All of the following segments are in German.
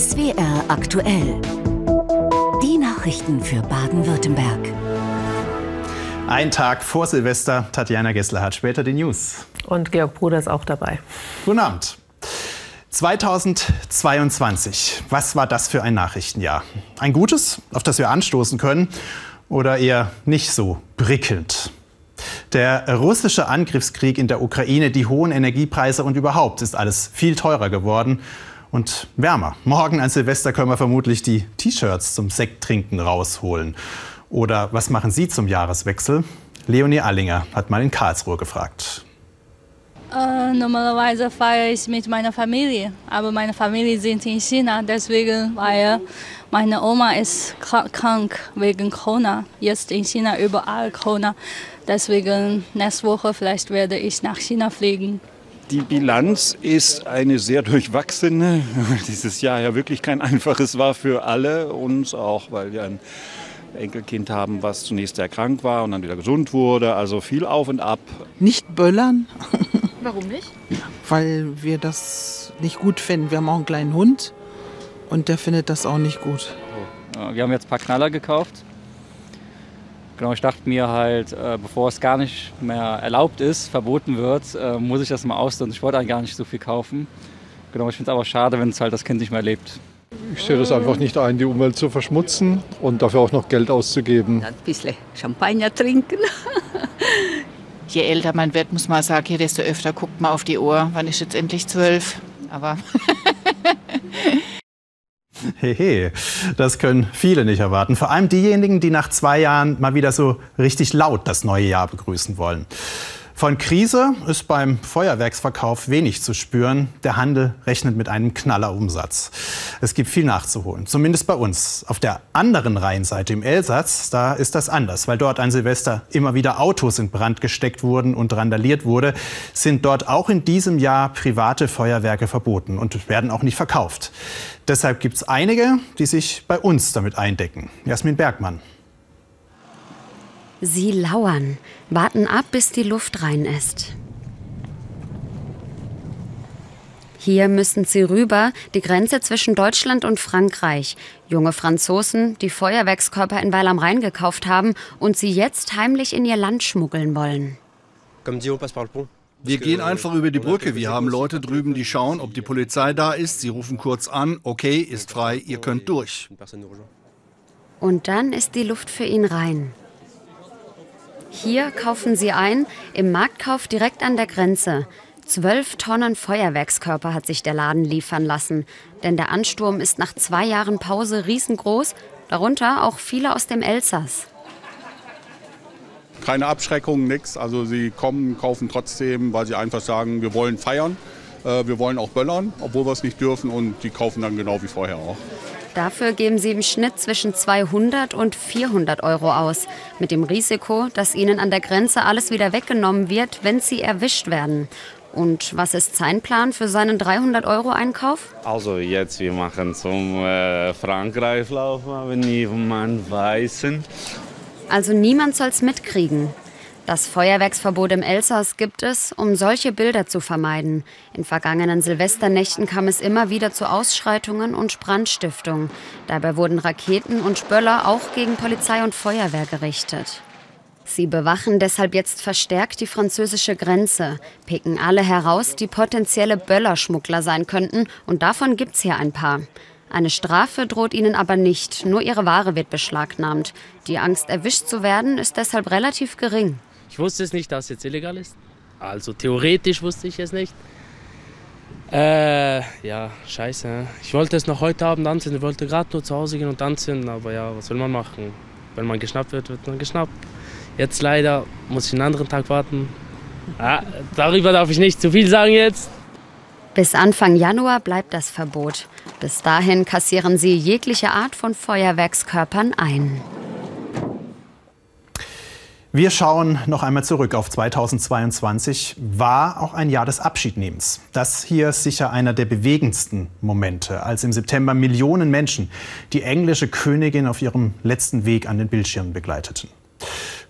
SWR aktuell. Die Nachrichten für Baden-Württemberg. Ein Tag vor Silvester. Tatjana Gessler hat später die News. Und Georg Bruder ist auch dabei. Guten Abend. 2022. Was war das für ein Nachrichtenjahr? Ein gutes, auf das wir anstoßen können, oder eher nicht so prickelnd? Der russische Angriffskrieg in der Ukraine, die hohen Energiepreise und überhaupt ist alles viel teurer geworden und wärmer. Morgen an Silvester können wir vermutlich die T-Shirts zum Sekttrinken rausholen. Oder was machen Sie zum Jahreswechsel? Leonie Allinger hat mal in Karlsruhe gefragt. Äh, normalerweise feiere ich mit meiner Familie, aber meine Familie sind in China, deswegen, weil meine Oma ist krank wegen Corona. Jetzt in China überall Corona. Deswegen nächste Woche vielleicht werde ich nach China fliegen. Die Bilanz ist eine sehr durchwachsene, weil dieses Jahr ja wirklich kein einfaches war für alle, uns auch, weil wir ein Enkelkind haben, was zunächst sehr krank war und dann wieder gesund wurde. Also viel auf und ab. Nicht böllern. Warum nicht? Weil wir das nicht gut finden. Wir haben auch einen kleinen Hund und der findet das auch nicht gut. Wir haben jetzt ein paar Knaller gekauft. Genau, ich dachte mir halt, äh, bevor es gar nicht mehr erlaubt ist, verboten wird, äh, muss ich das mal austesten. Ich wollte eigentlich gar nicht so viel kaufen. Genau, ich finde es aber schade, wenn es halt das Kind nicht mehr lebt. Ich sehe das einfach nicht ein, die Umwelt zu verschmutzen und dafür auch noch Geld auszugeben. Ein bisschen Champagner trinken. Je älter man wird, muss man sagen, desto öfter guckt man auf die Uhr. Wann ist jetzt endlich zwölf? Aber Hehe, das können viele nicht erwarten. Vor allem diejenigen, die nach zwei Jahren mal wieder so richtig laut das neue Jahr begrüßen wollen. Von Krise ist beim Feuerwerksverkauf wenig zu spüren. Der Handel rechnet mit einem Knallerumsatz. Es gibt viel nachzuholen, zumindest bei uns. Auf der anderen Rheinseite im Elsass, da ist das anders, weil dort an Silvester immer wieder Autos in Brand gesteckt wurden und randaliert wurde, sind dort auch in diesem Jahr private Feuerwerke verboten und werden auch nicht verkauft. Deshalb gibt es einige, die sich bei uns damit eindecken. Jasmin Bergmann. Sie lauern, warten ab, bis die Luft rein ist. Hier müssen sie rüber, die Grenze zwischen Deutschland und Frankreich. Junge Franzosen, die Feuerwerkskörper in Weil am Rhein gekauft haben und sie jetzt heimlich in ihr Land schmuggeln wollen. Wir gehen einfach über die Brücke. Wir haben Leute drüben, die schauen, ob die Polizei da ist. Sie rufen kurz an, okay, ist frei, ihr könnt durch. Und dann ist die Luft für ihn rein. Hier kaufen sie ein, im Marktkauf direkt an der Grenze. Zwölf Tonnen Feuerwerkskörper hat sich der Laden liefern lassen. Denn der Ansturm ist nach zwei Jahren Pause riesengroß, darunter auch viele aus dem Elsass. Keine Abschreckung, nichts. Also sie kommen, kaufen trotzdem, weil sie einfach sagen, wir wollen feiern, äh, wir wollen auch böllern, obwohl wir es nicht dürfen und die kaufen dann genau wie vorher auch. Dafür geben sie im Schnitt zwischen 200 und 400 Euro aus, mit dem Risiko, dass ihnen an der Grenze alles wieder weggenommen wird, wenn sie erwischt werden. Und was ist sein Plan für seinen 300 Euro Einkauf? Also jetzt wir machen zum äh, Frankreich laufen, aber niemand weiß. Also niemand soll's mitkriegen. Das Feuerwerksverbot im Elsass gibt es, um solche Bilder zu vermeiden. In vergangenen Silvesternächten kam es immer wieder zu Ausschreitungen und Brandstiftungen. Dabei wurden Raketen und Spöller auch gegen Polizei und Feuerwehr gerichtet. Sie bewachen deshalb jetzt verstärkt die französische Grenze, picken alle heraus, die potenzielle Böllerschmuggler sein könnten, und davon gibt's hier ein paar. Eine Strafe droht ihnen aber nicht, nur ihre Ware wird beschlagnahmt. Die Angst, erwischt zu werden, ist deshalb relativ gering. Ich wusste es nicht, dass es jetzt illegal ist. Also theoretisch wusste ich es nicht. Äh, ja, scheiße. Ich wollte es noch heute Abend anzünden. Ich wollte gerade nur zu Hause gehen und anzünden, aber ja, was will man machen? Wenn man geschnappt wird, wird man geschnappt. Jetzt leider muss ich einen anderen Tag warten. Ah, darüber darf ich nicht zu viel sagen jetzt. Bis Anfang Januar bleibt das Verbot. Bis dahin kassieren sie jegliche Art von Feuerwerkskörpern ein. Wir schauen noch einmal zurück auf 2022. War auch ein Jahr des Abschiednehmens. Das hier ist sicher einer der bewegendsten Momente, als im September Millionen Menschen die englische Königin auf ihrem letzten Weg an den Bildschirmen begleiteten.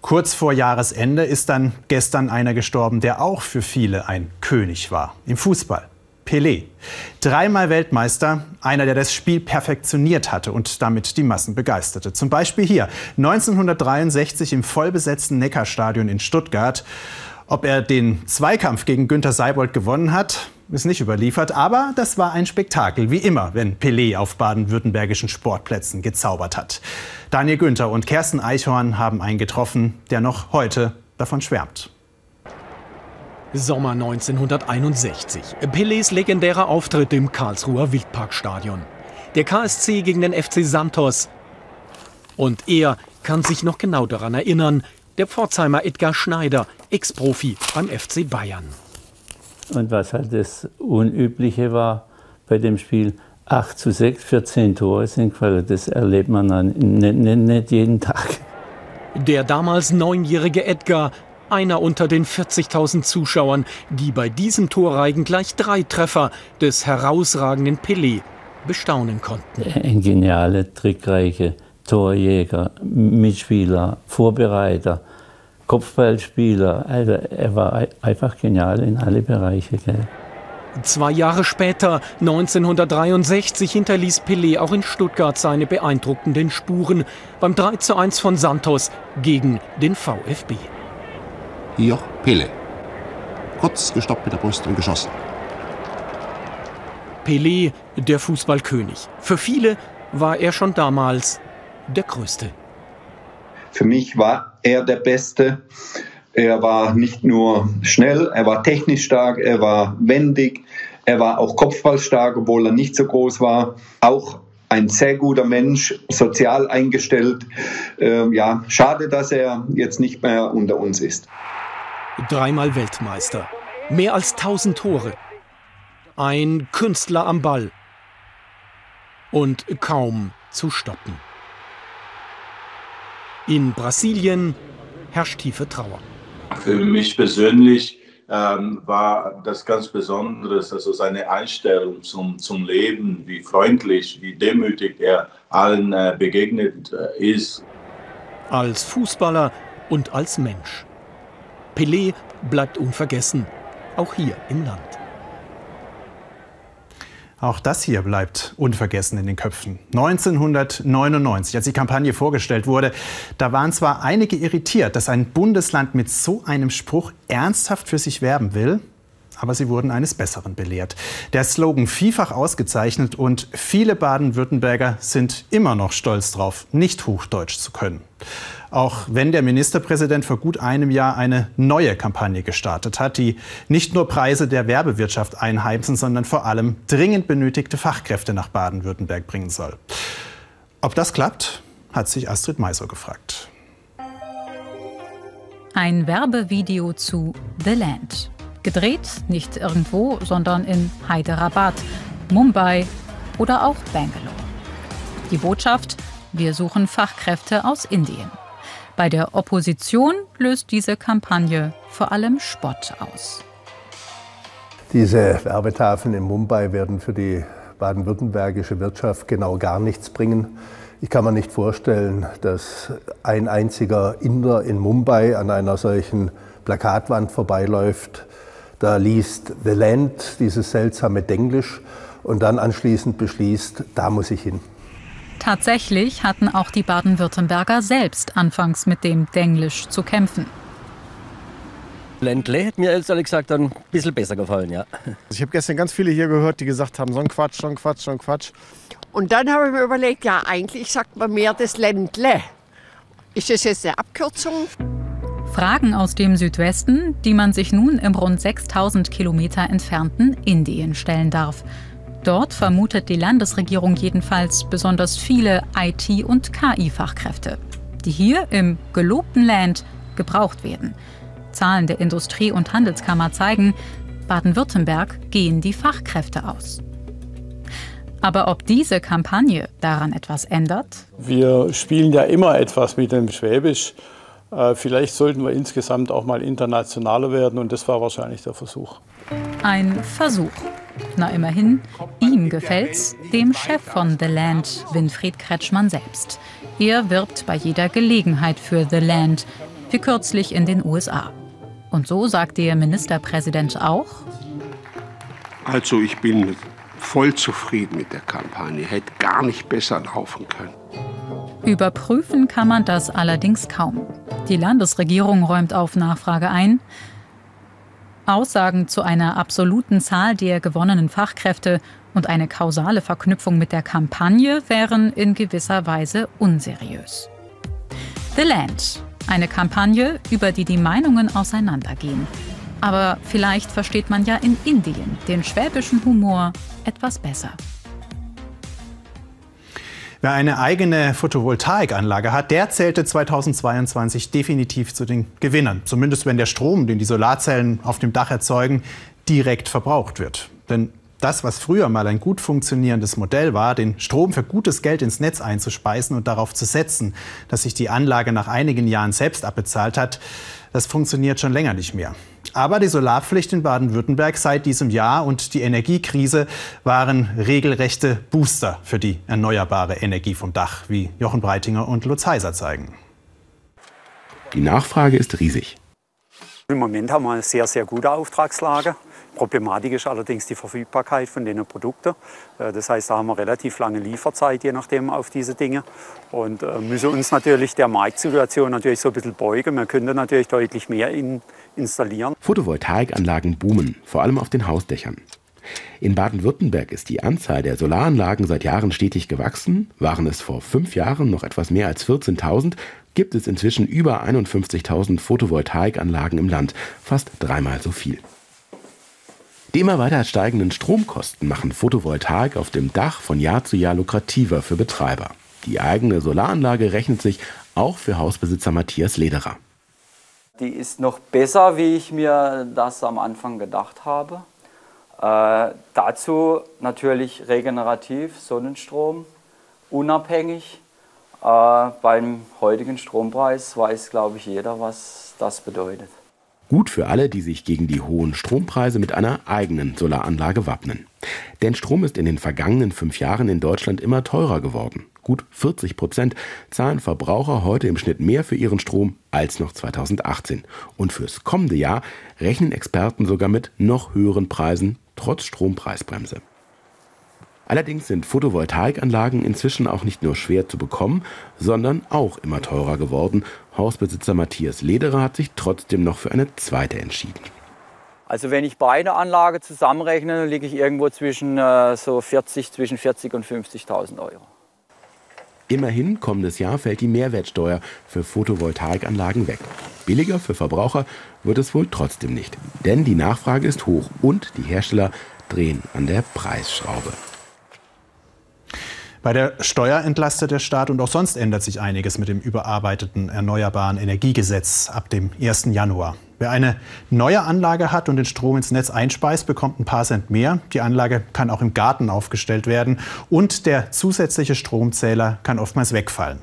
Kurz vor Jahresende ist dann gestern einer gestorben, der auch für viele ein König war. Im Fußball. Pelé. Dreimal Weltmeister, einer, der das Spiel perfektioniert hatte und damit die Massen begeisterte. Zum Beispiel hier 1963 im vollbesetzten Neckarstadion in Stuttgart. Ob er den Zweikampf gegen Günter Seibold gewonnen hat, ist nicht überliefert, aber das war ein Spektakel, wie immer, wenn Pelé auf baden-württembergischen Sportplätzen gezaubert hat. Daniel Günther und Kersten Eichhorn haben einen getroffen, der noch heute davon schwärmt. Sommer 1961. Pelés legendärer Auftritt im Karlsruher Wildparkstadion. Der KSC gegen den FC Santos. Und er kann sich noch genau daran erinnern, der Pforzheimer Edgar Schneider, Ex-Profi beim FC Bayern. Und was halt das Unübliche war bei dem Spiel, 8 zu 6, 14 Tore sind gefallen. Das erlebt man dann nicht, nicht, nicht jeden Tag. Der damals neunjährige Edgar, einer unter den 40.000 Zuschauern, die bei diesem Torreigen gleich drei Treffer des herausragenden Pelé bestaunen konnten. Ein genialer, trickreicher Torjäger, Mitspieler, Vorbereiter, Kopfballspieler. Also er war einfach genial in alle Bereiche. Gell. Zwei Jahre später, 1963, hinterließ Pelé auch in Stuttgart seine beeindruckenden Spuren beim 3 zu 1 von Santos gegen den VfB. Hier Pelé. Kurz gestoppt mit der Brust und geschossen. Pelé, der Fußballkönig. Für viele war er schon damals der Größte. Für mich war er der Beste. Er war nicht nur schnell, er war technisch stark, er war wendig, er war auch kopfballstark, obwohl er nicht so groß war. Auch ein sehr guter Mensch, sozial eingestellt. Ähm, ja, schade, dass er jetzt nicht mehr unter uns ist. Dreimal Weltmeister, mehr als 1000 Tore, ein Künstler am Ball und kaum zu stoppen. In Brasilien herrscht tiefe Trauer. Für mich persönlich ähm, war das ganz Besonderes, also seine Einstellung zum, zum Leben, wie freundlich, wie demütig er allen äh, begegnet äh, ist. Als Fußballer und als Mensch. Pelé bleibt unvergessen, auch hier im Land. Auch das hier bleibt unvergessen in den Köpfen. 1999, als die Kampagne vorgestellt wurde, da waren zwar einige irritiert, dass ein Bundesland mit so einem Spruch ernsthaft für sich werben will, aber sie wurden eines Besseren belehrt. Der Slogan vielfach ausgezeichnet und viele Baden-Württemberger sind immer noch stolz drauf, nicht Hochdeutsch zu können. Auch wenn der Ministerpräsident vor gut einem Jahr eine neue Kampagne gestartet hat, die nicht nur Preise der Werbewirtschaft einheimsen, sondern vor allem dringend benötigte Fachkräfte nach Baden-Württemberg bringen soll. Ob das klappt, hat sich Astrid Meiser gefragt. Ein Werbevideo zu The Land. Gedreht nicht irgendwo, sondern in Hyderabad, Mumbai oder auch Bangalore. Die Botschaft, wir suchen Fachkräfte aus Indien. Bei der Opposition löst diese Kampagne vor allem Spott aus. Diese Werbetafeln in Mumbai werden für die baden-württembergische Wirtschaft genau gar nichts bringen. Ich kann mir nicht vorstellen, dass ein einziger Inder in Mumbai an einer solchen Plakatwand vorbeiläuft, da liest The Land, dieses seltsame Denglisch, und dann anschließend beschließt, da muss ich hin. Tatsächlich hatten auch die Baden-Württemberger selbst anfangs mit dem Denglisch zu kämpfen. Ländle hätte mir ehrlich gesagt dann ein bisschen besser gefallen, ja. Also ich habe gestern ganz viele hier gehört, die gesagt haben, so ein Quatsch, so ein Quatsch, so ein Quatsch. Und dann habe ich mir überlegt, ja, eigentlich sagt man mehr das Ländle. Ist das jetzt eine Abkürzung? Fragen aus dem Südwesten, die man sich nun im rund 6000 Kilometer entfernten Indien stellen darf. Dort vermutet die Landesregierung jedenfalls besonders viele IT- und KI-Fachkräfte, die hier im gelobten Land gebraucht werden. Zahlen der Industrie- und Handelskammer zeigen, Baden-Württemberg gehen die Fachkräfte aus. Aber ob diese Kampagne daran etwas ändert? Wir spielen ja immer etwas mit dem Schwäbisch. Äh, vielleicht sollten wir insgesamt auch mal internationaler werden und das war wahrscheinlich der Versuch. Ein Versuch. Na immerhin, ihm gefällt's, dem Chef von The Land, Winfried Kretschmann selbst. Er wirbt bei jeder Gelegenheit für The Land, wie kürzlich in den USA. Und so sagt der Ministerpräsident auch, Also ich bin voll zufrieden mit der Kampagne. Hätte gar nicht besser laufen können. Überprüfen kann man das allerdings kaum. Die Landesregierung räumt auf Nachfrage ein. Aussagen zu einer absoluten Zahl der gewonnenen Fachkräfte und eine kausale Verknüpfung mit der Kampagne wären in gewisser Weise unseriös. The Land, eine Kampagne, über die die Meinungen auseinandergehen. Aber vielleicht versteht man ja in Indien den schwäbischen Humor etwas besser. Wer eine eigene Photovoltaikanlage hat, der zählte 2022 definitiv zu den Gewinnern. Zumindest wenn der Strom, den die Solarzellen auf dem Dach erzeugen, direkt verbraucht wird. Denn das, was früher mal ein gut funktionierendes Modell war, den Strom für gutes Geld ins Netz einzuspeisen und darauf zu setzen, dass sich die Anlage nach einigen Jahren selbst abbezahlt hat, das funktioniert schon länger nicht mehr. Aber die Solarpflicht in Baden-Württemberg seit diesem Jahr und die Energiekrise waren regelrechte Booster für die erneuerbare Energie vom Dach, wie Jochen Breitinger und Lutz Heiser zeigen. Die Nachfrage ist riesig. Im Moment haben wir eine sehr, sehr gute Auftragslage. Problematik ist allerdings die Verfügbarkeit von den Produkten. Äh, das heißt, da haben wir relativ lange Lieferzeit, je nachdem, auf diese Dinge. Und äh, müssen uns natürlich der Marktsituation natürlich so ein bisschen beugen. Wir können natürlich deutlich mehr in, installieren. Photovoltaikanlagen boomen, vor allem auf den Hausdächern. In Baden-Württemberg ist die Anzahl der Solaranlagen seit Jahren stetig gewachsen. Waren es vor fünf Jahren noch etwas mehr als 14.000, gibt es inzwischen über 51.000 Photovoltaikanlagen im Land, fast dreimal so viel. Die immer weiter steigenden Stromkosten machen Photovoltaik auf dem Dach von Jahr zu Jahr lukrativer für Betreiber. Die eigene Solaranlage rechnet sich auch für Hausbesitzer Matthias Lederer. Die ist noch besser, wie ich mir das am Anfang gedacht habe. Äh, dazu natürlich regenerativ, Sonnenstrom, unabhängig. Äh, beim heutigen Strompreis weiß, glaube ich, jeder, was das bedeutet. Gut für alle, die sich gegen die hohen Strompreise mit einer eigenen Solaranlage wappnen. Denn Strom ist in den vergangenen fünf Jahren in Deutschland immer teurer geworden. Gut 40 Prozent zahlen Verbraucher heute im Schnitt mehr für ihren Strom als noch 2018. Und fürs kommende Jahr rechnen Experten sogar mit noch höheren Preisen trotz Strompreisbremse. Allerdings sind Photovoltaikanlagen inzwischen auch nicht nur schwer zu bekommen, sondern auch immer teurer geworden. Hausbesitzer Matthias Lederer hat sich trotzdem noch für eine zweite entschieden. Also wenn ich beide Anlagen zusammenrechne, liege ich irgendwo zwischen äh, so 40, zwischen 40 und 50.000 Euro. Immerhin kommendes Jahr fällt die Mehrwertsteuer für Photovoltaikanlagen weg. Billiger für Verbraucher wird es wohl trotzdem nicht, denn die Nachfrage ist hoch und die Hersteller drehen an der Preisschraube. Bei der Steuer entlastet der Staat und auch sonst ändert sich einiges mit dem überarbeiteten Erneuerbaren Energiegesetz ab dem 1. Januar. Wer eine neue Anlage hat und den Strom ins Netz einspeist, bekommt ein paar Cent mehr. Die Anlage kann auch im Garten aufgestellt werden und der zusätzliche Stromzähler kann oftmals wegfallen.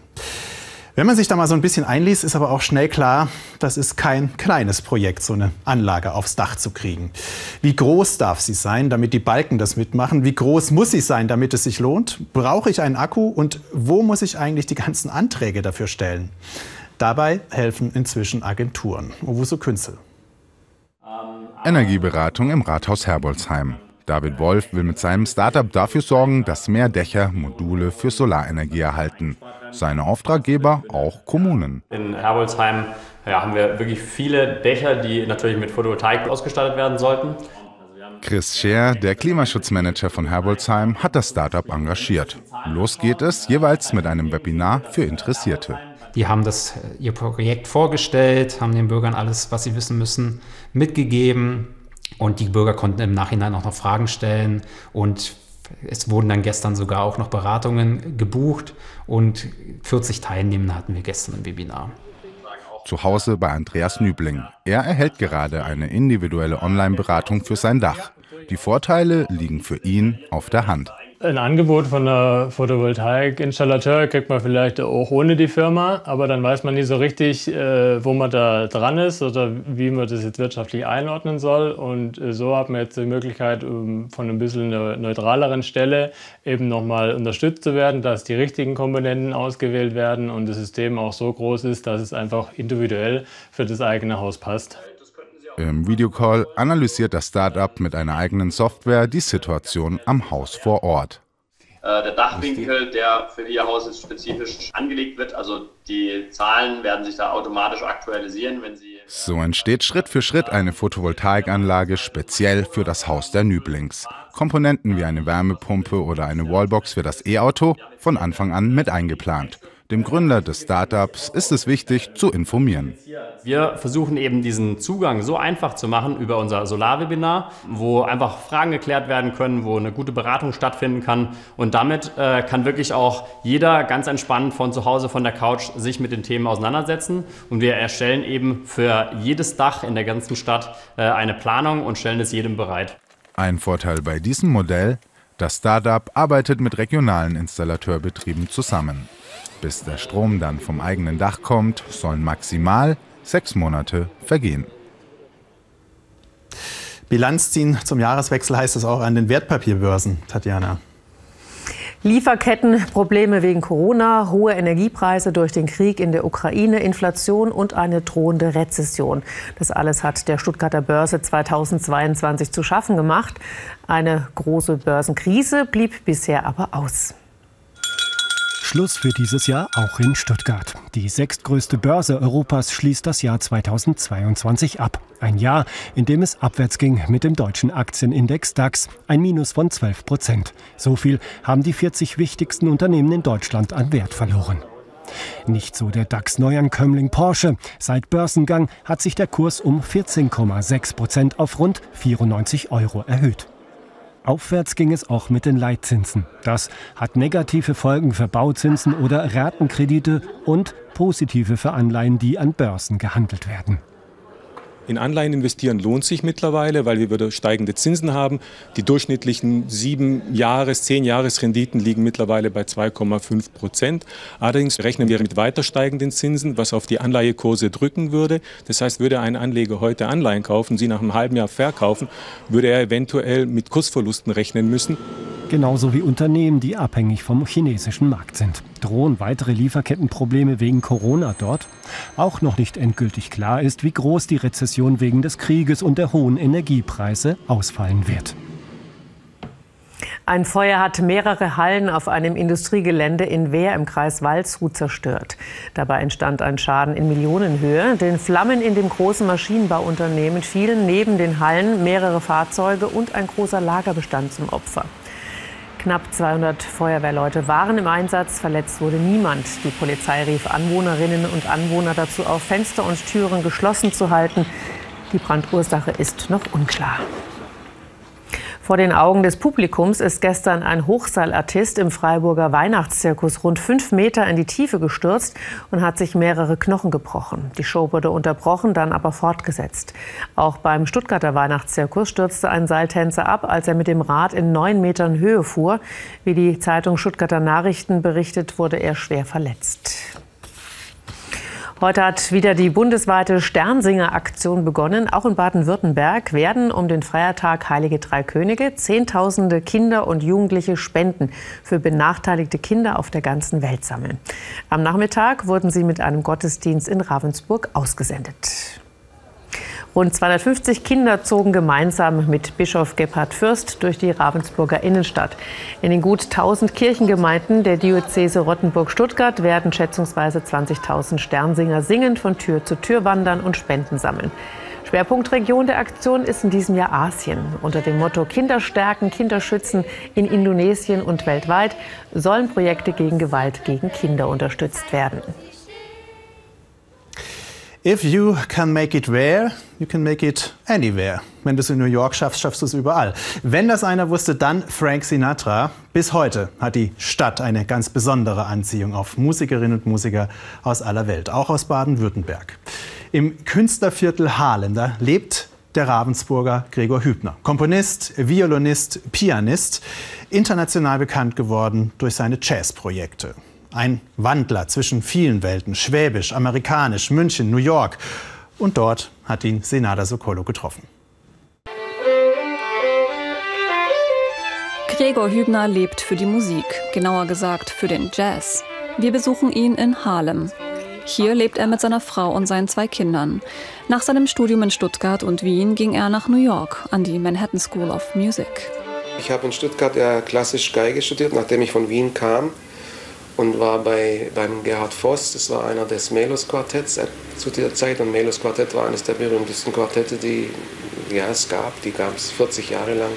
Wenn man sich da mal so ein bisschen einliest, ist aber auch schnell klar, das ist kein kleines Projekt, so eine Anlage aufs Dach zu kriegen. Wie groß darf sie sein, damit die Balken das mitmachen? Wie groß muss sie sein, damit es sich lohnt? Brauche ich einen Akku? Und wo muss ich eigentlich die ganzen Anträge dafür stellen? Dabei helfen inzwischen Agenturen. Owusu Künzel. Energieberatung im Rathaus Herbolzheim. David Wolf will mit seinem Startup dafür sorgen, dass mehr Dächer Module für Solarenergie erhalten. Seine Auftraggeber auch Kommunen. In Herbolzheim ja, haben wir wirklich viele Dächer, die natürlich mit Photovoltaik ausgestattet werden sollten. Chris Scher, der Klimaschutzmanager von Herbolzheim, hat das Startup engagiert. Los geht es jeweils mit einem Webinar für Interessierte. Die haben das, ihr Projekt vorgestellt, haben den Bürgern alles, was sie wissen müssen, mitgegeben. Und die Bürger konnten im Nachhinein auch noch Fragen stellen und es wurden dann gestern sogar auch noch Beratungen gebucht und 40 Teilnehmende hatten wir gestern im Webinar. Zu Hause bei Andreas Nübling. Er erhält gerade eine individuelle Online-Beratung für sein Dach. Die Vorteile liegen für ihn auf der Hand. Ein Angebot von einer Photovoltaik-Installateur kriegt man vielleicht auch ohne die Firma, aber dann weiß man nicht so richtig, äh, wo man da dran ist oder wie man das jetzt wirtschaftlich einordnen soll. Und äh, so hat man jetzt die Möglichkeit, um von ein bisschen neutraleren Stelle eben nochmal unterstützt zu werden, dass die richtigen Komponenten ausgewählt werden und das System auch so groß ist, dass es einfach individuell für das eigene Haus passt. Im Videocall analysiert das Startup mit einer eigenen Software die Situation am Haus vor Ort. Äh, der Dachwinkel, der für Ihr Haus jetzt spezifisch angelegt wird, also die Zahlen werden sich da automatisch aktualisieren, wenn Sie. So entsteht Schritt für Schritt eine Photovoltaikanlage speziell für das Haus der Nüblings. Komponenten wie eine Wärmepumpe oder eine Wallbox für das E-Auto von Anfang an mit eingeplant. Dem Gründer des Startups ist es wichtig, zu informieren. Wir versuchen eben diesen Zugang so einfach zu machen über unser Solarwebinar, wo einfach Fragen geklärt werden können, wo eine gute Beratung stattfinden kann. Und damit äh, kann wirklich auch jeder ganz entspannt von zu Hause, von der Couch sich mit den Themen auseinandersetzen. Und wir erstellen eben für jedes Dach in der ganzen Stadt äh, eine Planung und stellen es jedem bereit. Ein Vorteil bei diesem Modell, das Startup arbeitet mit regionalen Installateurbetrieben zusammen. Bis der Strom dann vom eigenen Dach kommt, sollen maximal sechs Monate vergehen. Bilanz ziehen zum Jahreswechsel heißt es auch an den Wertpapierbörsen, Tatjana. Lieferkettenprobleme wegen Corona, hohe Energiepreise durch den Krieg in der Ukraine, Inflation und eine drohende Rezession. Das alles hat der Stuttgarter Börse 2022 zu schaffen gemacht. Eine große Börsenkrise blieb bisher aber aus. Schluss für dieses Jahr auch in Stuttgart. Die sechstgrößte Börse Europas schließt das Jahr 2022 ab. Ein Jahr, in dem es abwärts ging mit dem deutschen Aktienindex DAX, ein Minus von 12 Prozent. So viel haben die 40 wichtigsten Unternehmen in Deutschland an Wert verloren. Nicht so der DAX-Neuankömmling Porsche. Seit Börsengang hat sich der Kurs um 14,6 Prozent auf rund 94 Euro erhöht. Aufwärts ging es auch mit den Leitzinsen. Das hat negative Folgen für Bauzinsen oder Ratenkredite und positive für Anleihen, die an Börsen gehandelt werden. In Anleihen investieren lohnt sich mittlerweile, weil wir wieder steigende Zinsen haben. Die durchschnittlichen sieben Jahres-, zehn Jahresrenditen liegen mittlerweile bei 2,5 Prozent. Allerdings rechnen wir mit weiter steigenden Zinsen, was auf die Anleihekurse drücken würde. Das heißt, würde ein Anleger heute Anleihen kaufen, sie nach einem halben Jahr verkaufen, würde er eventuell mit Kursverlusten rechnen müssen. Genauso wie Unternehmen, die abhängig vom chinesischen Markt sind. Drohen weitere Lieferkettenprobleme wegen Corona dort? Auch noch nicht endgültig klar ist, wie groß die Rezession wegen des Krieges und der hohen Energiepreise ausfallen wird. Ein Feuer hat mehrere Hallen auf einem Industriegelände in Wehr im Kreis Waldshut zerstört. Dabei entstand ein Schaden in Millionenhöhe. Den Flammen in dem großen Maschinenbauunternehmen fielen neben den Hallen mehrere Fahrzeuge und ein großer Lagerbestand zum Opfer. Knapp 200 Feuerwehrleute waren im Einsatz. Verletzt wurde niemand. Die Polizei rief Anwohnerinnen und Anwohner dazu auf, Fenster und Türen geschlossen zu halten. Die Brandursache ist noch unklar. Vor den Augen des Publikums ist gestern ein Hochseilartist im Freiburger Weihnachtszirkus rund fünf Meter in die Tiefe gestürzt und hat sich mehrere Knochen gebrochen. Die Show wurde unterbrochen, dann aber fortgesetzt. Auch beim Stuttgarter Weihnachtszirkus stürzte ein Seiltänzer ab, als er mit dem Rad in neun Metern Höhe fuhr. Wie die Zeitung Stuttgarter Nachrichten berichtet, wurde er schwer verletzt. Heute hat wieder die bundesweite Sternsinger-Aktion begonnen. Auch in Baden-Württemberg werden um den Feiertag Heilige Drei Könige Zehntausende Kinder und Jugendliche Spenden für benachteiligte Kinder auf der ganzen Welt sammeln. Am Nachmittag wurden sie mit einem Gottesdienst in Ravensburg ausgesendet. Rund 250 Kinder zogen gemeinsam mit Bischof Gebhard Fürst durch die Ravensburger Innenstadt. In den gut 1000 Kirchengemeinden der Diözese Rottenburg-Stuttgart werden schätzungsweise 20.000 Sternsinger singend von Tür zu Tür wandern und Spenden sammeln. Schwerpunktregion der Aktion ist in diesem Jahr Asien. Unter dem Motto Kinder stärken, Kinder schützen in Indonesien und weltweit sollen Projekte gegen Gewalt gegen Kinder unterstützt werden. If you can make it where, you can make it anywhere. Wenn du es in New York schaffst, schaffst du es überall. Wenn das einer wusste, dann Frank Sinatra. Bis heute hat die Stadt eine ganz besondere Anziehung auf Musikerinnen und Musiker aus aller Welt, auch aus Baden-Württemberg. Im Künstlerviertel Haarländer lebt der Ravensburger Gregor Hübner. Komponist, Violinist, Pianist, international bekannt geworden durch seine Jazzprojekte. Ein Wandler zwischen vielen Welten, schwäbisch, amerikanisch, München, New York. Und dort hat ihn Senada Sokolo getroffen. Gregor Hübner lebt für die Musik, genauer gesagt für den Jazz. Wir besuchen ihn in Harlem. Hier lebt er mit seiner Frau und seinen zwei Kindern. Nach seinem Studium in Stuttgart und Wien ging er nach New York an die Manhattan School of Music. Ich habe in Stuttgart ja klassisch Geige studiert, nachdem ich von Wien kam und war bei, beim Gerhard Voss, das war einer des Melos-Quartetts zu dieser Zeit. Und Melos-Quartett war eines der berühmtesten Quartette, die ja, es gab. Die gab es 40 Jahre lang.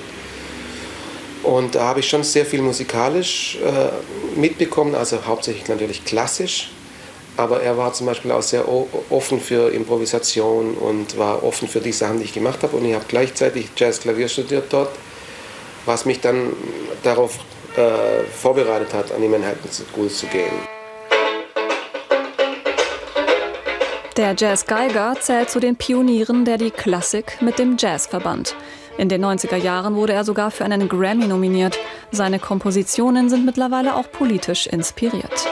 Und da habe ich schon sehr viel musikalisch äh, mitbekommen, also hauptsächlich natürlich klassisch. Aber er war zum Beispiel auch sehr offen für Improvisation und war offen für die Sachen, die ich gemacht habe. Und ich habe gleichzeitig Jazz-Klavier studiert dort, was mich dann darauf äh, vorbereitet hat, an die Manhattan School zu gehen. Der Jazz-Geiger zählt zu den Pionieren, der die Klassik mit dem Jazz verband. In den 90er Jahren wurde er sogar für einen Grammy nominiert. Seine Kompositionen sind mittlerweile auch politisch inspiriert.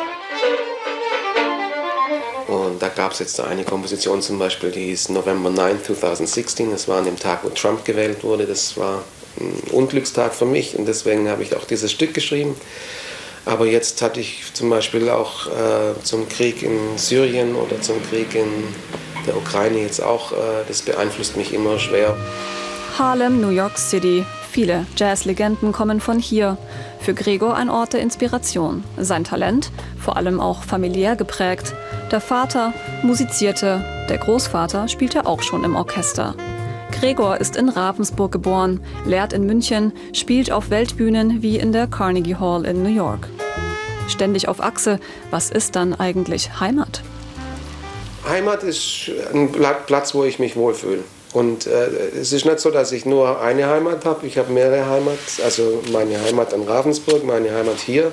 Und da gab es jetzt eine Komposition zum Beispiel, die hieß November 9, 2016. Das war an dem Tag, wo Trump gewählt wurde. Das war ein Unglückstag für mich und deswegen habe ich auch dieses Stück geschrieben. Aber jetzt hatte ich zum Beispiel auch äh, zum Krieg in Syrien oder zum Krieg in der Ukraine jetzt auch, äh, das beeinflusst mich immer schwer. Harlem, New York City. Viele Jazzlegenden kommen von hier. Für Gregor ein Ort der Inspiration. Sein Talent, vor allem auch familiär geprägt. Der Vater musizierte, der Großvater spielte auch schon im Orchester. Gregor ist in Ravensburg geboren, lehrt in München, spielt auf Weltbühnen wie in der Carnegie Hall in New York. Ständig auf Achse, was ist dann eigentlich Heimat? Heimat ist ein Platz, wo ich mich wohlfühle. Und äh, es ist nicht so, dass ich nur eine Heimat habe. Ich habe mehrere Heimat. Also meine Heimat in Ravensburg, meine Heimat hier.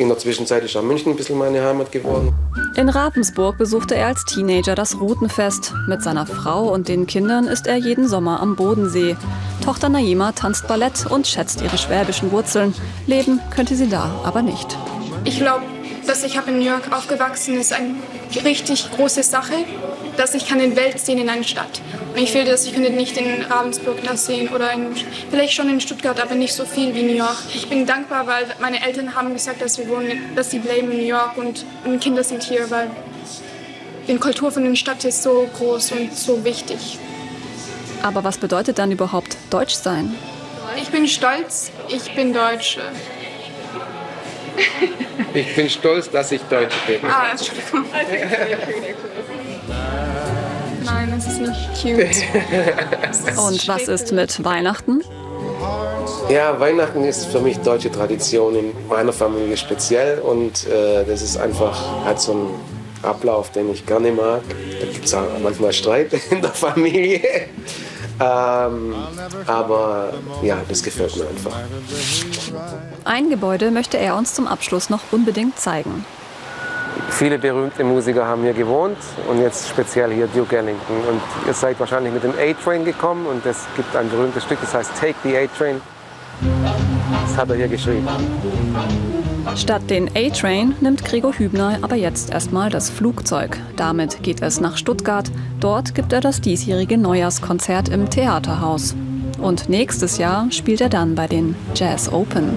In der Zwischenzeit ist auch München ein bisschen meine Heimat geworden. In Ravensburg besuchte er als Teenager das Routenfest. Mit seiner Frau und den Kindern ist er jeden Sommer am Bodensee. Tochter Naima tanzt Ballett und schätzt ihre schwäbischen Wurzeln. Leben könnte sie da aber nicht. Ich glaube, dass ich in New York aufgewachsen ist eine richtig große Sache, dass ich kann die Welt sehen in einer Stadt. Und ich finde, dass ich könnte nicht in Ravensburg das sehen oder in, vielleicht schon in Stuttgart, aber nicht so viel wie New York. Ich bin dankbar, weil meine Eltern haben gesagt, dass wir wohnen, dass sie bleiben in New York und, und Kinder sind hier, weil die Kultur von der Stadt ist so groß und so wichtig. Aber was bedeutet dann überhaupt Deutsch sein? Ich bin stolz, ich bin Deutsche. Ich bin stolz, dass ich Deutsch bin. Ah, Entschuldigung. Nein, das ist nicht cute. Und was ist mit Weihnachten? Ja, Weihnachten ist für mich deutsche Tradition in meiner Familie speziell und äh, das ist einfach halt so ein Ablauf, den ich gerne mag. Da gibt es auch manchmal Streit in der Familie. Ähm, aber ja, das gefällt mir einfach. Ein Gebäude möchte er uns zum Abschluss noch unbedingt zeigen. Viele berühmte Musiker haben hier gewohnt und jetzt speziell hier Duke Ellington. Und ihr seid wahrscheinlich mit dem A-Train gekommen und es gibt ein berühmtes Stück, das heißt Take the A-Train. Das hat er hier geschrieben. Statt den A-Train nimmt Gregor Hübner aber jetzt erstmal das Flugzeug. Damit geht es nach Stuttgart. Dort gibt er das diesjährige Neujahrskonzert im Theaterhaus. Und nächstes Jahr spielt er dann bei den Jazz Open.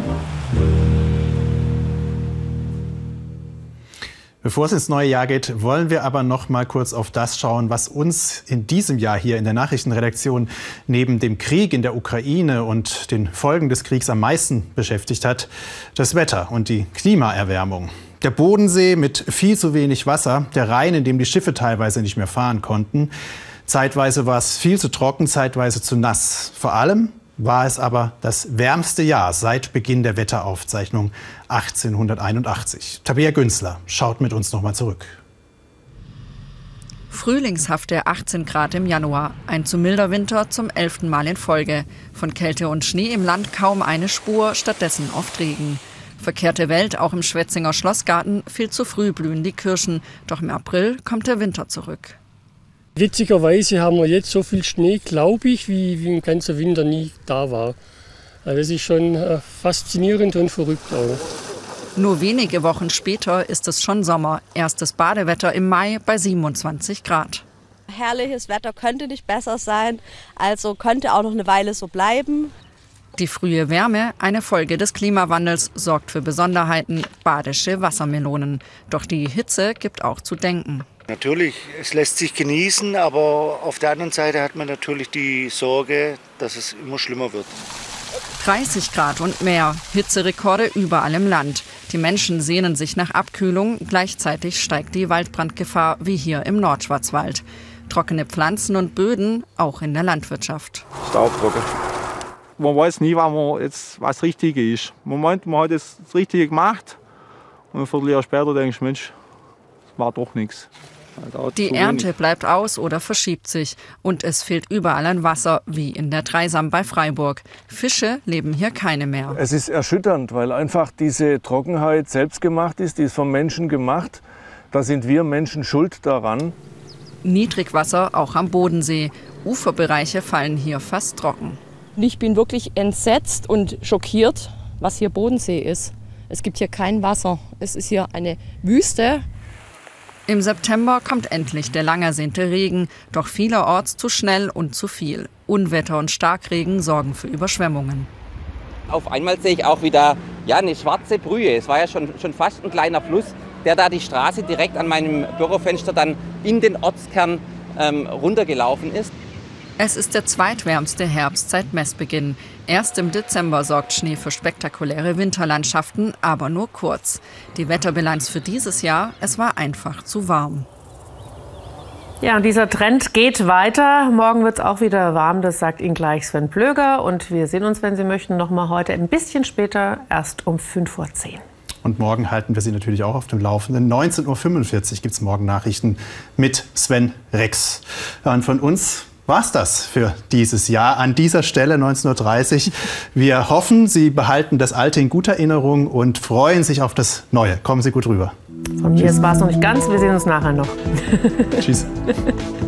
Bevor es ins neue Jahr geht, wollen wir aber noch mal kurz auf das schauen, was uns in diesem Jahr hier in der Nachrichtenredaktion neben dem Krieg in der Ukraine und den Folgen des Kriegs am meisten beschäftigt hat, das Wetter und die Klimaerwärmung. Der Bodensee mit viel zu wenig Wasser, der Rhein, in dem die Schiffe teilweise nicht mehr fahren konnten. Zeitweise war es viel zu trocken, zeitweise zu nass. Vor allem war es aber das wärmste Jahr seit Beginn der Wetteraufzeichnung 1881. Tabea Günzler schaut mit uns noch mal zurück. Frühlingshafte 18 Grad im Januar, ein zu milder Winter zum elften Mal in Folge. Von Kälte und Schnee im Land kaum eine Spur, stattdessen oft Regen. Verkehrte Welt, auch im Schwetzinger Schlossgarten, viel zu früh blühen die Kirschen. Doch im April kommt der Winter zurück. Witzigerweise haben wir jetzt so viel Schnee, glaube ich, wie, wie im ganzen Winter nie da war. Also das ist schon äh, faszinierend und verrückt auch. Nur wenige Wochen später ist es schon Sommer. Erstes Badewetter im Mai bei 27 Grad. Herrliches Wetter könnte nicht besser sein, also könnte auch noch eine Weile so bleiben. Die frühe Wärme, eine Folge des Klimawandels, sorgt für Besonderheiten, badische Wassermelonen. Doch die Hitze gibt auch zu denken. Natürlich, es lässt sich genießen, aber auf der anderen Seite hat man natürlich die Sorge, dass es immer schlimmer wird. 30 Grad und mehr, Hitzerekorde überall im Land. Die Menschen sehnen sich nach Abkühlung, gleichzeitig steigt die Waldbrandgefahr wie hier im Nordschwarzwald. Trockene Pflanzen und Böden auch in der Landwirtschaft. Staubtrocken. Man weiß nie, wann man jetzt was Richtige ist. Man meint, man hat jetzt das Richtige gemacht und ein Vierteljahr später denkst du, Mensch, war doch nichts. Die Ernte bleibt aus oder verschiebt sich und es fehlt überall an Wasser, wie in der Dreisam bei Freiburg. Fische leben hier keine mehr. Es ist erschütternd, weil einfach diese Trockenheit selbst gemacht ist, die ist vom Menschen gemacht. Da sind wir Menschen schuld daran. Niedrigwasser auch am Bodensee. Uferbereiche fallen hier fast trocken. Ich bin wirklich entsetzt und schockiert, was hier Bodensee ist. Es gibt hier kein Wasser. Es ist hier eine Wüste. Im September kommt endlich der lang ersehnte Regen, doch vielerorts zu schnell und zu viel. Unwetter und Starkregen sorgen für Überschwemmungen. Auf einmal sehe ich auch wieder ja, eine schwarze Brühe. Es war ja schon, schon fast ein kleiner Fluss, der da die Straße direkt an meinem Bürofenster dann in den Ortskern ähm, runtergelaufen ist. Es ist der zweitwärmste Herbst seit Messbeginn. Erst im Dezember sorgt Schnee für spektakuläre Winterlandschaften, aber nur kurz. Die Wetterbilanz für dieses Jahr, es war einfach zu warm. Ja, und dieser Trend geht weiter. Morgen wird es auch wieder warm, das sagt Ihnen gleich Sven Plöger. Und wir sehen uns, wenn Sie möchten, noch mal heute ein bisschen später, erst um 5 vor 10. Und morgen halten wir Sie natürlich auch auf dem Laufenden. 19.45 Uhr gibt es morgen Nachrichten mit Sven Rex. Und von uns war's das für dieses Jahr. An dieser Stelle 19.30 Uhr. Wir hoffen, Sie behalten das Alte in guter Erinnerung und freuen sich auf das Neue. Kommen Sie gut rüber. Von mir war es noch nicht ganz. Wir sehen uns nachher noch. Tschüss.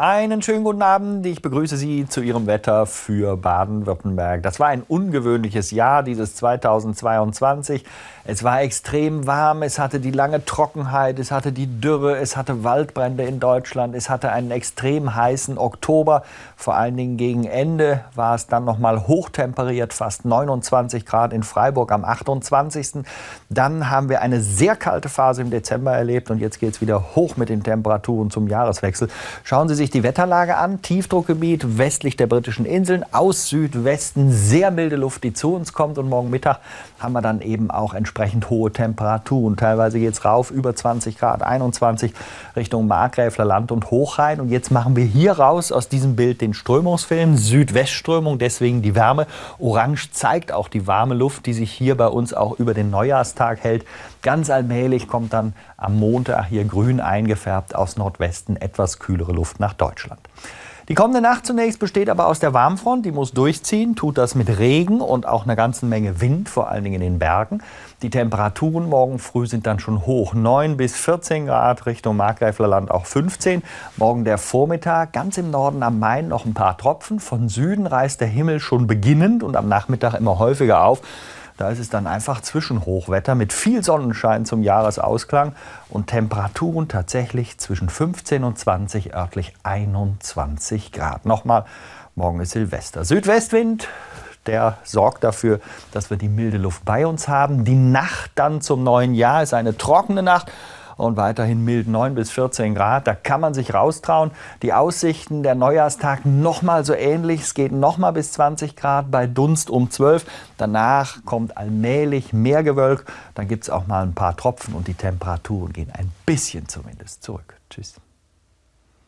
Einen schönen guten Abend. Ich begrüße Sie zu Ihrem Wetter für Baden-Württemberg. Das war ein ungewöhnliches Jahr, dieses 2022. Es war extrem warm, es hatte die lange Trockenheit, es hatte die Dürre, es hatte Waldbrände in Deutschland, es hatte einen extrem heißen Oktober. Vor allen Dingen gegen Ende war es dann noch mal hochtemperiert, fast 29 Grad in Freiburg am 28. Dann haben wir eine sehr kalte Phase im Dezember erlebt und jetzt geht es wieder hoch mit den Temperaturen zum Jahreswechsel. Schauen Sie sich die Wetterlage an. Tiefdruckgebiet westlich der britischen Inseln, aus Südwesten sehr milde Luft, die zu uns kommt und morgen Mittag haben wir dann eben auch entsprechend hohe Temperaturen. Teilweise geht es rauf über 20 Grad, 21 Richtung Markgräfler Land und Hochrhein. Und jetzt machen wir hier raus aus diesem Bild den Strömungsfilm, Südwestströmung, deswegen die Wärme. Orange zeigt auch die warme Luft, die sich hier bei uns auch über den Neujahrstag hält. Ganz allmählich kommt dann am Montag hier grün eingefärbt aus Nordwesten etwas kühlere Luft nach Deutschland. Die kommende Nacht zunächst besteht aber aus der Warmfront, die muss durchziehen, tut das mit Regen und auch einer ganzen Menge Wind, vor allen Dingen in den Bergen. Die Temperaturen morgen früh sind dann schon hoch, 9 bis 14 Grad, Richtung Markgräflerland auch 15. Morgen der Vormittag, ganz im Norden am Main noch ein paar Tropfen. Von Süden reißt der Himmel schon beginnend und am Nachmittag immer häufiger auf. Da ist es dann einfach Zwischenhochwetter mit viel Sonnenschein zum Jahresausklang und Temperaturen tatsächlich zwischen 15 und 20, örtlich 21 Grad. Nochmal, morgen ist Silvester. Südwestwind, der sorgt dafür, dass wir die milde Luft bei uns haben. Die Nacht dann zum neuen Jahr ist eine trockene Nacht und weiterhin mild 9 bis 14 Grad. Da kann man sich raustrauen. Die Aussichten der Neujahrstag nochmal so ähnlich. Es geht nochmal bis 20 Grad bei Dunst um 12. Danach kommt allmählich mehr Gewölk. Dann gibt es auch mal ein paar Tropfen und die Temperaturen gehen ein bisschen zumindest zurück. Tschüss.